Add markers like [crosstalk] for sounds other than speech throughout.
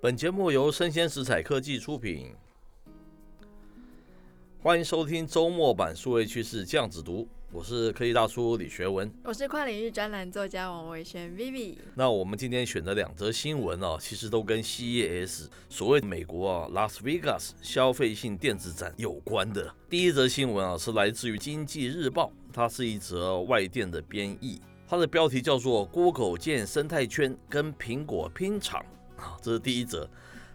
本节目由生鲜食材科技出品，欢迎收听周末版数位趋势酱子读。我是科技大叔李学文，我是跨领域专栏作家王维轩 Vivi。那我们今天选的两则新闻啊，其实都跟 CES 所谓美国啊拉斯维加斯消费性电子展有关的。第一则新闻啊，是来自于经济日报，它是一则外电的编译，它的标题叫做 “Google 建生态圈跟苹果拼场”。啊，这是第一则，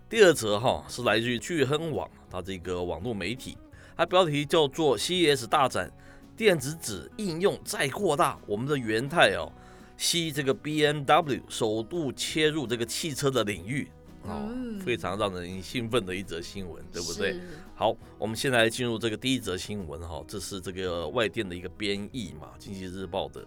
第二则哈是来自于聚亨网，它这个网络媒体，它标题叫做 “CES 大展，电子纸应用再扩大”。我们的元太哦，吸这个 BMW 首度切入这个汽车的领域，哦，非常让人兴奋的一则新闻，对不对？好，我们现在进入这个第一则新闻哈，这是这个外电的一个编译嘛，《经济日报》的，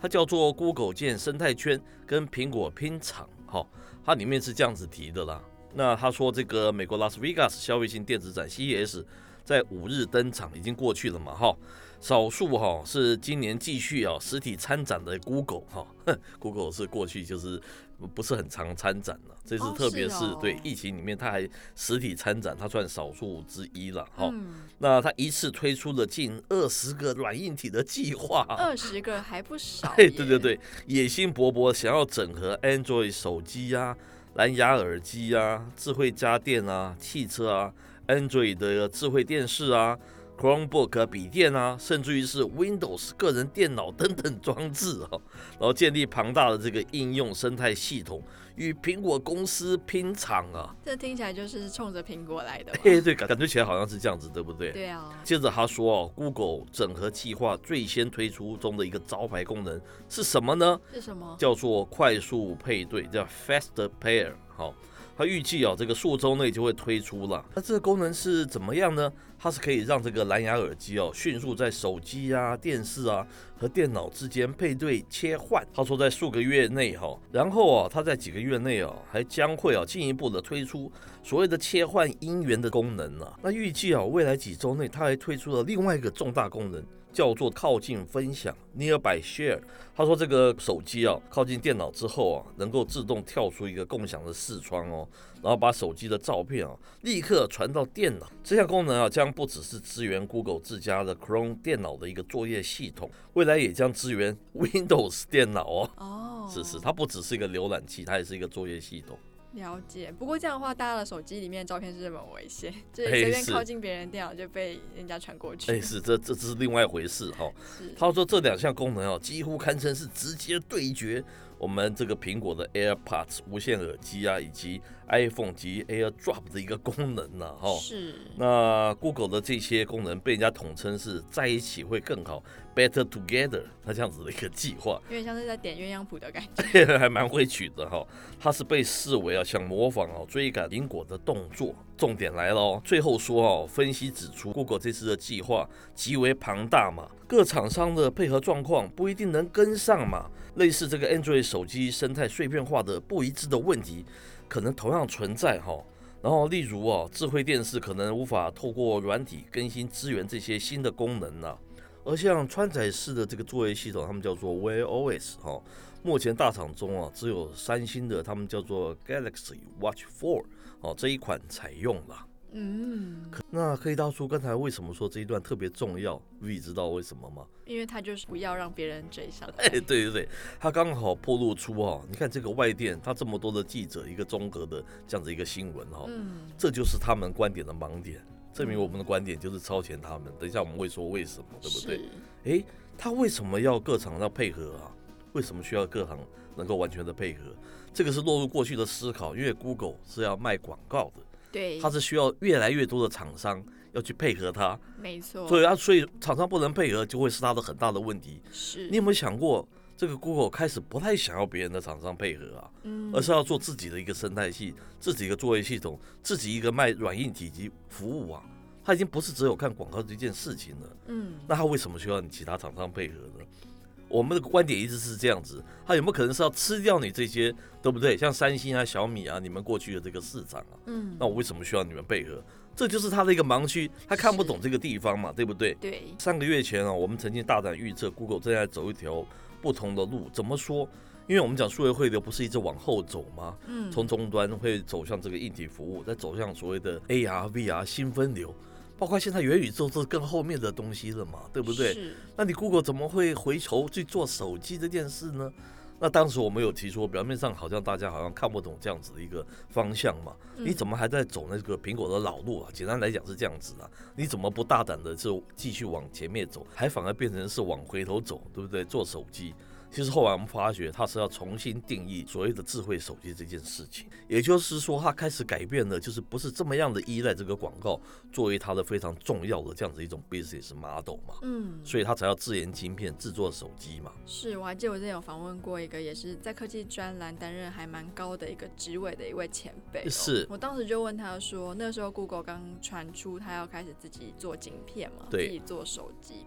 它叫做 “Google 建生态圈跟苹果拼场”哈。它里面是这样子提的啦。那他说，这个美国拉斯维加斯消费性电子展 CES 在五日登场，已经过去了嘛？哈，少数哈是今年继续啊实体参展的 Google 哈，[laughs] Google 是过去就是不是很常参展了，这次特别是对疫情里面它还实体参展，它算少数之一了哈。那它一次推出了近二十个软硬体的计划，二十个还不少。[laughs] 对对对，野心勃勃，想要整合 Android 手机呀、蓝牙耳机呀、智慧家电啊、汽车啊、Android 的智慧电视啊。Chromebook 笔电啊，甚至于是 Windows 个人电脑等等装置啊，然后建立庞大的这个应用生态系统，与苹果公司拼场啊。这听起来就是冲着苹果来的。对对，感觉起来好像是这样子，对不对？对啊。接着他说哦，Google 整合计划最先推出中的一个招牌功能是什么呢？是什么？叫做快速配对，叫 Fast Pair。好。它预计啊，这个数周内就会推出了。那这个功能是怎么样呢？它是可以让这个蓝牙耳机哦，迅速在手机啊、电视啊和电脑之间配对切换。他说在数个月内哈，然后啊，它在几个月内啊，还将会啊进一步的推出所谓的切换音源的功能呢。那预计啊，未来几周内，它还推出了另外一个重大功能。叫做靠近分享 （Nearby Share）。他说，这个手机啊，靠近电脑之后啊，能够自动跳出一个共享的视窗哦，然后把手机的照片啊立刻传到电脑。这项功能啊，将不只是支援 Google 自家的 Chrome 电脑的一个作业系统，未来也将支援 Windows 电脑哦。哦，是是，它不只是一个浏览器，它也是一个作业系统。了解，不过这样的话，大家的手机里面的照片是这么危险，[laughs] 就随便靠近别人电脑就被人家传过去。哎，是这这这是另外一回事哈。[laughs] 他说这两项功能哦，几乎堪称是直接对决我们这个苹果的 AirPods 无线耳机啊，以及 iPhone 及 AirDrop 的一个功能呢，哈。是。那 Google 的这些功能被人家统称是在一起会更好。Better together，它这样子的一个计划，有点像是在点鸳鸯谱的感觉，[laughs] 还蛮会取的哈。它是被视为啊，想模仿啊追赶苹果的动作。重点来了哦，最后说哦，分析指出，Google 这次的计划极为庞大嘛，各厂商的配合状况不一定能跟上嘛。类似这个 Android 手机生态碎片化的不一致的问题，可能同样存在哈。然后例如啊，智慧电视可能无法透过软体更新支援这些新的功能呢。而像穿戴式的这个作业系统，他们叫做 Wear OS 哈，目前大厂中啊只有三星的，他们叫做 Galaxy Watch 4哦这一款采用了。嗯，那科技大叔刚才为什么说这一段特别重要？你知道为什么吗？因为他就是不要让别人追上。哎，对对对，他刚好暴露出哈，你看这个外电，他这么多的记者一个综合的这样子一个新闻哈，嗯，这就是他们观点的盲点。证明我们的观点就是超前他们。等一下我们会说为什么，对不对？诶，他为什么要各厂要配合啊？为什么需要各行能够完全的配合？这个是落入过去的思考，因为 Google 是要卖广告的，对，它是需要越来越多的厂商要去配合它，没错。所以啊，所以厂商不能配合，就会是它的很大的问题。是你有没有想过？这个 Google 开始不太想要别人的厂商配合啊，嗯而是要做自己的一个生态系，自己一个作业系统，自己一个卖软硬体及服务啊。他已经不是只有看广告这件事情了。嗯，那他为什么需要你其他厂商配合呢？我们的观点一直是这样子，他有没有可能是要吃掉你这些，对不对？像三星啊、小米啊，你们过去的这个市场啊。嗯，那我为什么需要你们配合？这就是他的一个盲区，他看不懂这个地方嘛，对不对？对。三个月前啊，我们曾经大胆预测，Google 正在走一条。不同的路怎么说？因为我们讲数位汇流不是一直往后走吗？嗯，从终端会走向这个硬体服务，再走向所谓的 AR、VR 新分流，包括现在元宇宙这是更后面的东西了嘛，对不对？那你 Google 怎么会回头去做手机这件事呢？那当时我们有提出，表面上好像大家好像看不懂这样子的一个方向嘛，你怎么还在走那个苹果的老路啊？简单来讲是这样子啊，你怎么不大胆的就继续往前面走，还反而变成是往回头走，对不对？做手机。其实后来我们发觉，他是要重新定义所谓的智慧手机这件事情，也就是说，他开始改变了，就是不是这么样的依赖这个广告作为他的非常重要的这样子一种 business model 嘛。嗯，所以他才要自研晶片制作手机嘛。是，我还记得我之前有访问过一个也是在科技专栏担任还蛮高的一个职位的一位前辈。是，我当时就问他说，那时候 Google 刚传出他要开始自己做晶片嘛，对，自己做手机。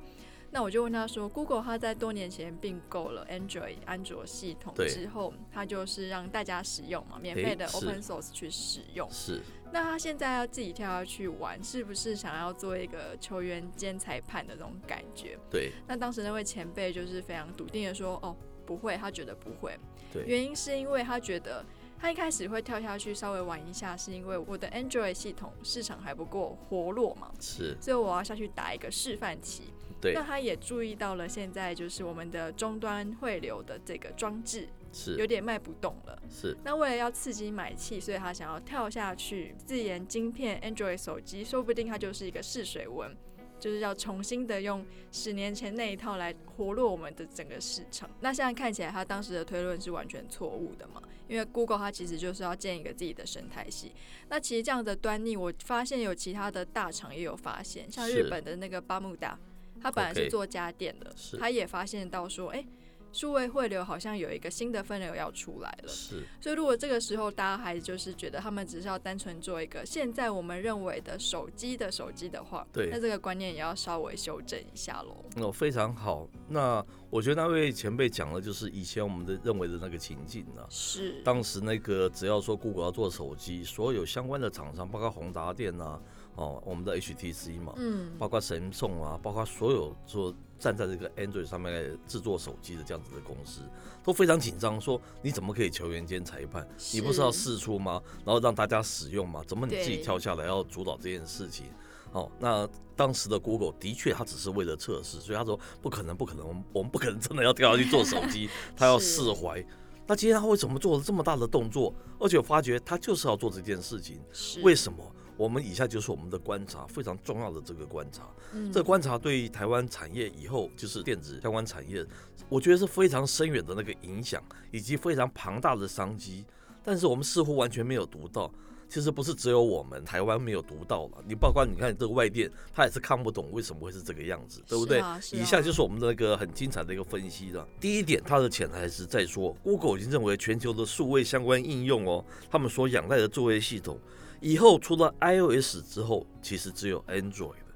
那我就问他说，Google 它在多年前并购了 Android 安卓系统之后，它就是让大家使用嘛，免费的 Open Source 去使用。是。那他现在要自己跳下去玩，是不是想要做一个球员兼裁判的那种感觉？对。那当时那位前辈就是非常笃定的说，哦，不会，他觉得不会。对。原因是因为他觉得他一开始会跳下去稍微玩一下，是因为我的 Android 系统市场还不够活络嘛。是。所以我要下去打一个示范期。对，那他也注意到了，现在就是我们的终端汇流的这个装置是有点卖不动了。是，那为了要刺激买气，所以他想要跳下去自研晶片 Android 手机，说不定他就是一个试水温，就是要重新的用十年前那一套来活络我们的整个市场。那现在看起来，他当时的推论是完全错误的嘛？因为 Google 它其实就是要建一个自己的生态系。那其实这样的端倪，我发现有其他的大厂也有发现，像日本的那个巴慕达。它本来是做家电的他也发现到说，哎、欸，数位汇流好像有一个新的分流要出来了。是，所以如果这个时候大家还就是觉得他们只是要单纯做一个现在我们认为的手机的手机的话，对，那这个观念也要稍微修正一下喽。那、哦、非常好。那我觉得那位前辈讲的就是以前我们的认为的那个情境呢、啊。是。当时那个只要说 Google 要做手机，所有相关的厂商，包括宏达电啊。哦，我们的 HTC 嘛，嗯，包括神送啊，包括所有说站在这个 Android 上面来制作手机的这样子的公司，都非常紧张，说你怎么可以球员兼裁判？你不是要试出吗？然后让大家使用吗？怎么你自己跳下来要主导这件事情？哦，那当时的 Google 的确，他只是为了测试，所以他说不可能，不可能，我们我们不可能真的要跳下去做手机，[laughs] 他要释怀。那今天他为什么做了这么大的动作？而且我发觉他就是要做这件事情，为什么？我们以下就是我们的观察，非常重要的这个观察。嗯，这个观察对于台湾产业以后就是电子相关产业，我觉得是非常深远的那个影响，以及非常庞大的商机。但是我们似乎完全没有读到，其实不是只有我们台湾没有读到了。你包括你看这个外电，他也是看不懂为什么会是这个样子，对不对？以下就是我们的那个很精彩的一个分析了。第一点，它的潜台词在说，Google 已经认为全球的数位相关应用哦，他们所仰赖的作业系统。以后除了 iOS 之后，其实只有 Android 的。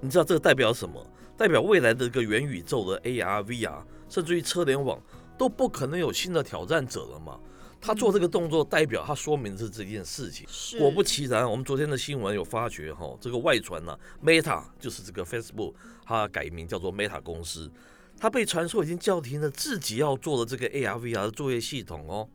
你知道这个代表什么？代表未来的一个元宇宙的 AR、VR，甚至于车联网都不可能有新的挑战者了嘛？他做这个动作，代表他说明是这件事情。果不其然，我们昨天的新闻有发觉哈，这个外传呢，Meta 就是这个 Facebook，它改名叫做 Meta 公司，它被传说已经叫停了自己要做的这个 AR、VR 的作业系统哦。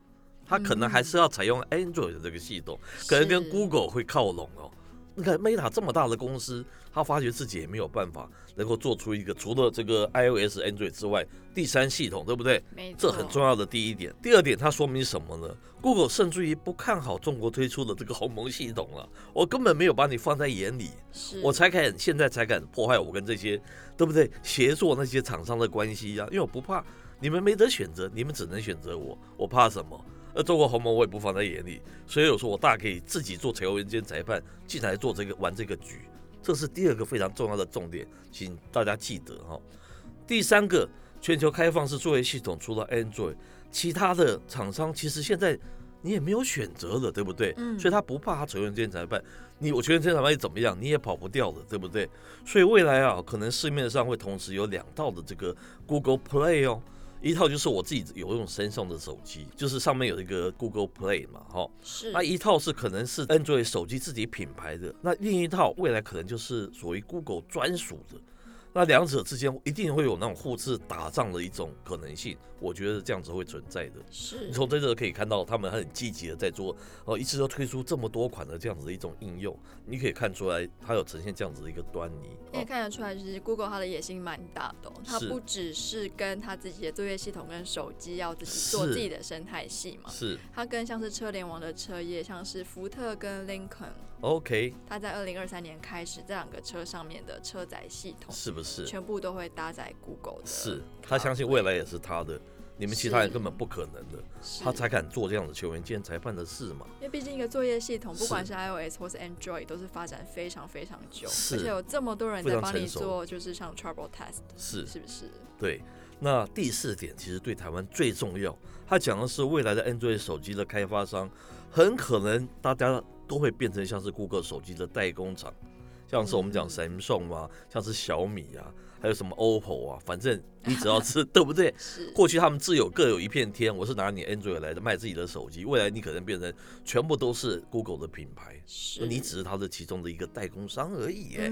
它可能还是要采用 Android 的这个系统，可能跟 Google 会靠拢哦。你看 Meta 这么大的公司，他发觉自己也没有办法能够做出一个除了这个 iOS、Android 之外第三系统，对不对？这很重要的第一点。第二点，它说明什么呢？Google 甚至于不看好中国推出的这个鸿蒙系统了。我根本没有把你放在眼里，我才敢现在才敢破坏我跟这些，对不对？协作那些厂商的关系呀、啊，因为我不怕你们没得选择，你们只能选择我，我怕什么？而中国鸿蒙我也不放在眼里，所以我说我大可以自己做球员兼裁判，进来做这个玩这个局，这是第二个非常重要的重点，请大家记得哈。第三个，全球开放式作业系统，除了 Android，其他的厂商其实现在你也没有选择了，对不对？嗯。所以他不怕他球员兼裁判，你我球员兼裁判又怎么样？你也跑不掉的，对不对？所以未来啊，可能市面上会同时有两套的这个 Google Play 哦。一套就是我自己有用 Samsung 的手机，就是上面有一个 Google Play 嘛，哈，是。那一套是可能是 Android 手机自己品牌的，那另一套未来可能就是属于 Google 专属的。那两者之间一定会有那种互斥打仗的一种可能性，我觉得这样子会存在的。是，你从这个可以看到，他们很积极的在做，哦，一次都推出这么多款的这样子的一种应用，你可以看出来，它有呈现这样子的一个端倪。可以看得出来，就是 Google 它的野心蛮大的，它不只是跟它自己的作业系统跟手机要自己做自己的生态系嘛，是，它跟像是车联网的车业，像是福特跟林肯。OK，它在二零二三年开始，这两个车上面的车载系统是不是全部都会搭载 Google 的？是，他相信未来也是他的，你们其他人根本不可能的，他才敢做这样的球员兼裁判的事嘛。因为毕竟一个作业系统，不管是 iOS 或是 Android，都是发展非常非常久，而且有这么多人在帮你做，就是像 Trouble Test，是是不是？对。那第四点其实对台湾最重要，他讲的是未来的 Android 手机的开发商，很可能大家。都会变成像是 Google 手机的代工厂，像是我们讲 Samsung 啊，像是小米啊，还有什么 OPPO 啊，反正你只要是 [laughs] 对不对？过去他们自有各有一片天，我是拿你 Android 来的卖自己的手机，未来你可能变成全部都是 Google 的品牌，那你只是它的其中的一个代工商而已，哎，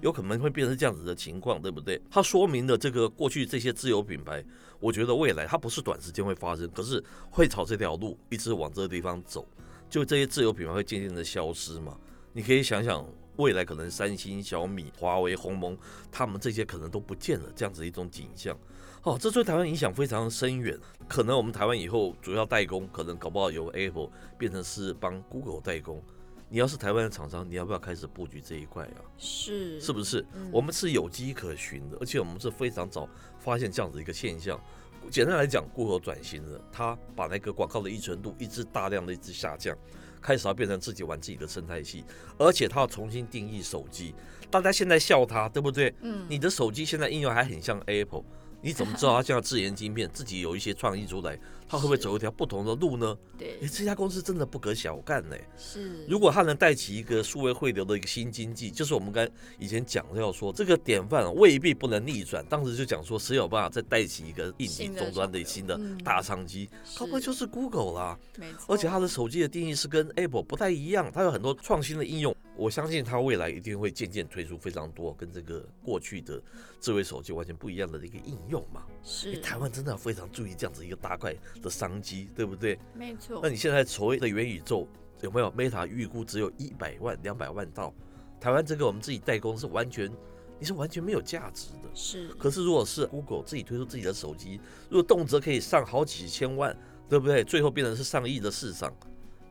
有可能会变成这样子的情况，对不对？它说明了这个过去这些自有品牌，我觉得未来它不是短时间会发生，可是会朝这条路一直往这个地方走。就这些自有品牌会渐渐的消失嘛？你可以想想，未来可能三星、小米、华为、鸿蒙，他们这些可能都不见了，这样子一种景象。哦，这对台湾影响非常深远。可能我们台湾以后主要代工，可能搞不好由 Apple 变成是帮 Google 代工。你要是台湾的厂商，你要不要开始布局这一块啊？是，是不是？我们是有迹可循的，而且我们是非常早发现这样子一个现象。简单来讲，Google 转型了，他把那个广告的依存度一直大量的一直下降，开始要变成自己玩自己的生态系，而且他要重新定义手机。大家现在笑他，对不对？嗯，你的手机现在应用还很像 Apple。你怎么知道他现在自研晶片，自己有一些创意出来，他会不会走一条不同的路呢？对，哎，这家公司真的不可小看呢。是，如果他能带起一个数位汇流的一个新经济，就是我们刚以前讲的要说这个典范未必不能逆转。当时就讲说，谁有办法再带起一个硬体终端的新的大商机，搞不就是 Google 啦。没错，而且它的手机的定义是跟 Apple 不太一样，它有很多创新的应用。我相信它未来一定会渐渐推出非常多跟这个过去的智慧手机完全不一样的一个应用嘛。是，台湾真的要非常注意这样子一个大块的商机，对不对？没错。那你现在所谓的元宇宙有没有？Meta 预估只有一百万、两百万到，台湾这个我们自己代工是完全，你是完全没有价值的。是。可是如果是 Google 自己推出自己的手机，如果动辄可以上好几千万，对不对？最后变成是上亿的市场。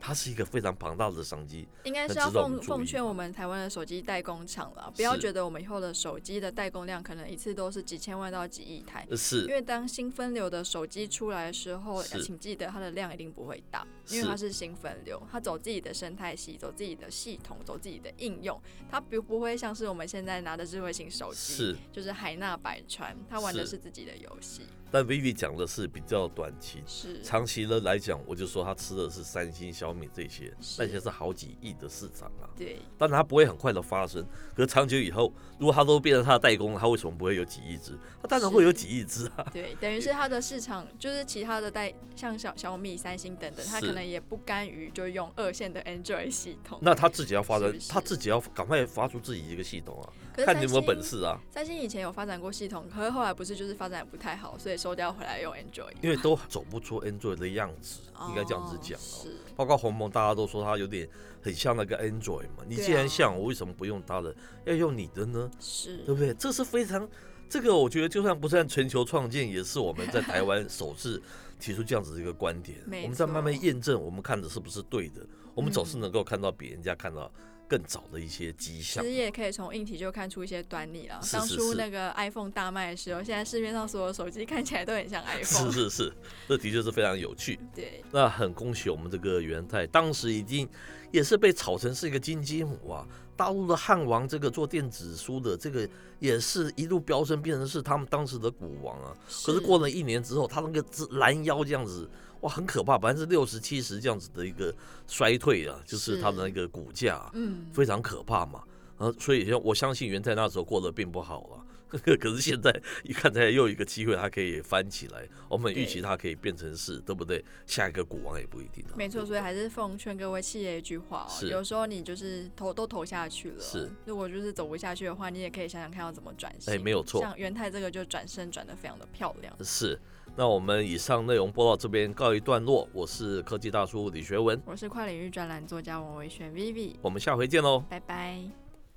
它是一个非常庞大的商机，应该是要奉奉劝我们台湾的手机代工厂了，不要觉得我们以后的手机的代工量可能一次都是几千万到几亿台，是，因为当新分流的手机出来的时候，请记得它的量一定不会大，因为它是新分流，它走自己的生态系，走自己的系统，走自己的应用，它不不会像是我们现在拿的智慧型手机，是，就是海纳百川，它玩的是自己的游戏。但 Vivi 讲的是比较短期，是长期的来讲，我就说他吃的是三星、小米这些，那些是好几亿的市场啊。对，当然它不会很快的发生，可是长久以后，如果它都变成它的代工，它为什么不会有几亿只？它当然会有几亿只啊。对，等于是它的市场，就是其他的代，像小小米、三星等等，它可能也不甘于就用二线的 Android 系统。那他自己要发展，他自己要赶快发出自己一个系统啊。看你有没有本事啊！三星以前有发展过系统，可是后来不是就是发展不太好，所以收掉回来用 Android。因为都走不出 Android 的样子，应该这样子讲哦。包括鸿蒙，大家都说它有点很像那个 Android 嘛。你既然像，我为什么不用它的，要用你的呢？是，对不对？这是非常这个，我觉得就算不算全球创建，也是我们在台湾首次 [laughs] 提出这样子的一个观点。我们在慢慢验证，我们看的是不是对的？我们总是能够看到比人家看到。更早的一些迹象，其实也可以从硬体就看出一些端倪了。当初那个 iPhone 大卖的时候，现在市面上所有手机看起来都很像 [laughs] iPhone。是是是，这的确是非常有趣。[laughs] 对，那很恭喜我们这个元太，当时已经也是被炒成是一个金鸡母啊。大陆的汉王这个做电子书的这个也是一路飙升，变成是他们当时的股王啊。可是过了一年之后，他那个拦腰这样子。哇，很可怕，百分之六十七十这样子的一个衰退啊，就是它的那个股价，嗯，非常可怕嘛。啊，所以我相信元太那时候过得并不好了，[laughs] 可是现在一看起来又有一个机会，它可以翻起来。我们预期它可以变成是，对不对？下一个股王也不一定。没错，所以还是奉劝各位企业一句话哦，有时候你就是投都投下去了，是。如果就是走不下去的话，你也可以想想看要怎么转型。哎，没有错。像元泰这个就转身转的非常的漂亮。是。那我们以上内容播到这边告一段落。我是科技大叔李学文，我是跨领域专栏作家王维轩 Vivi，我们下回见喽，拜拜。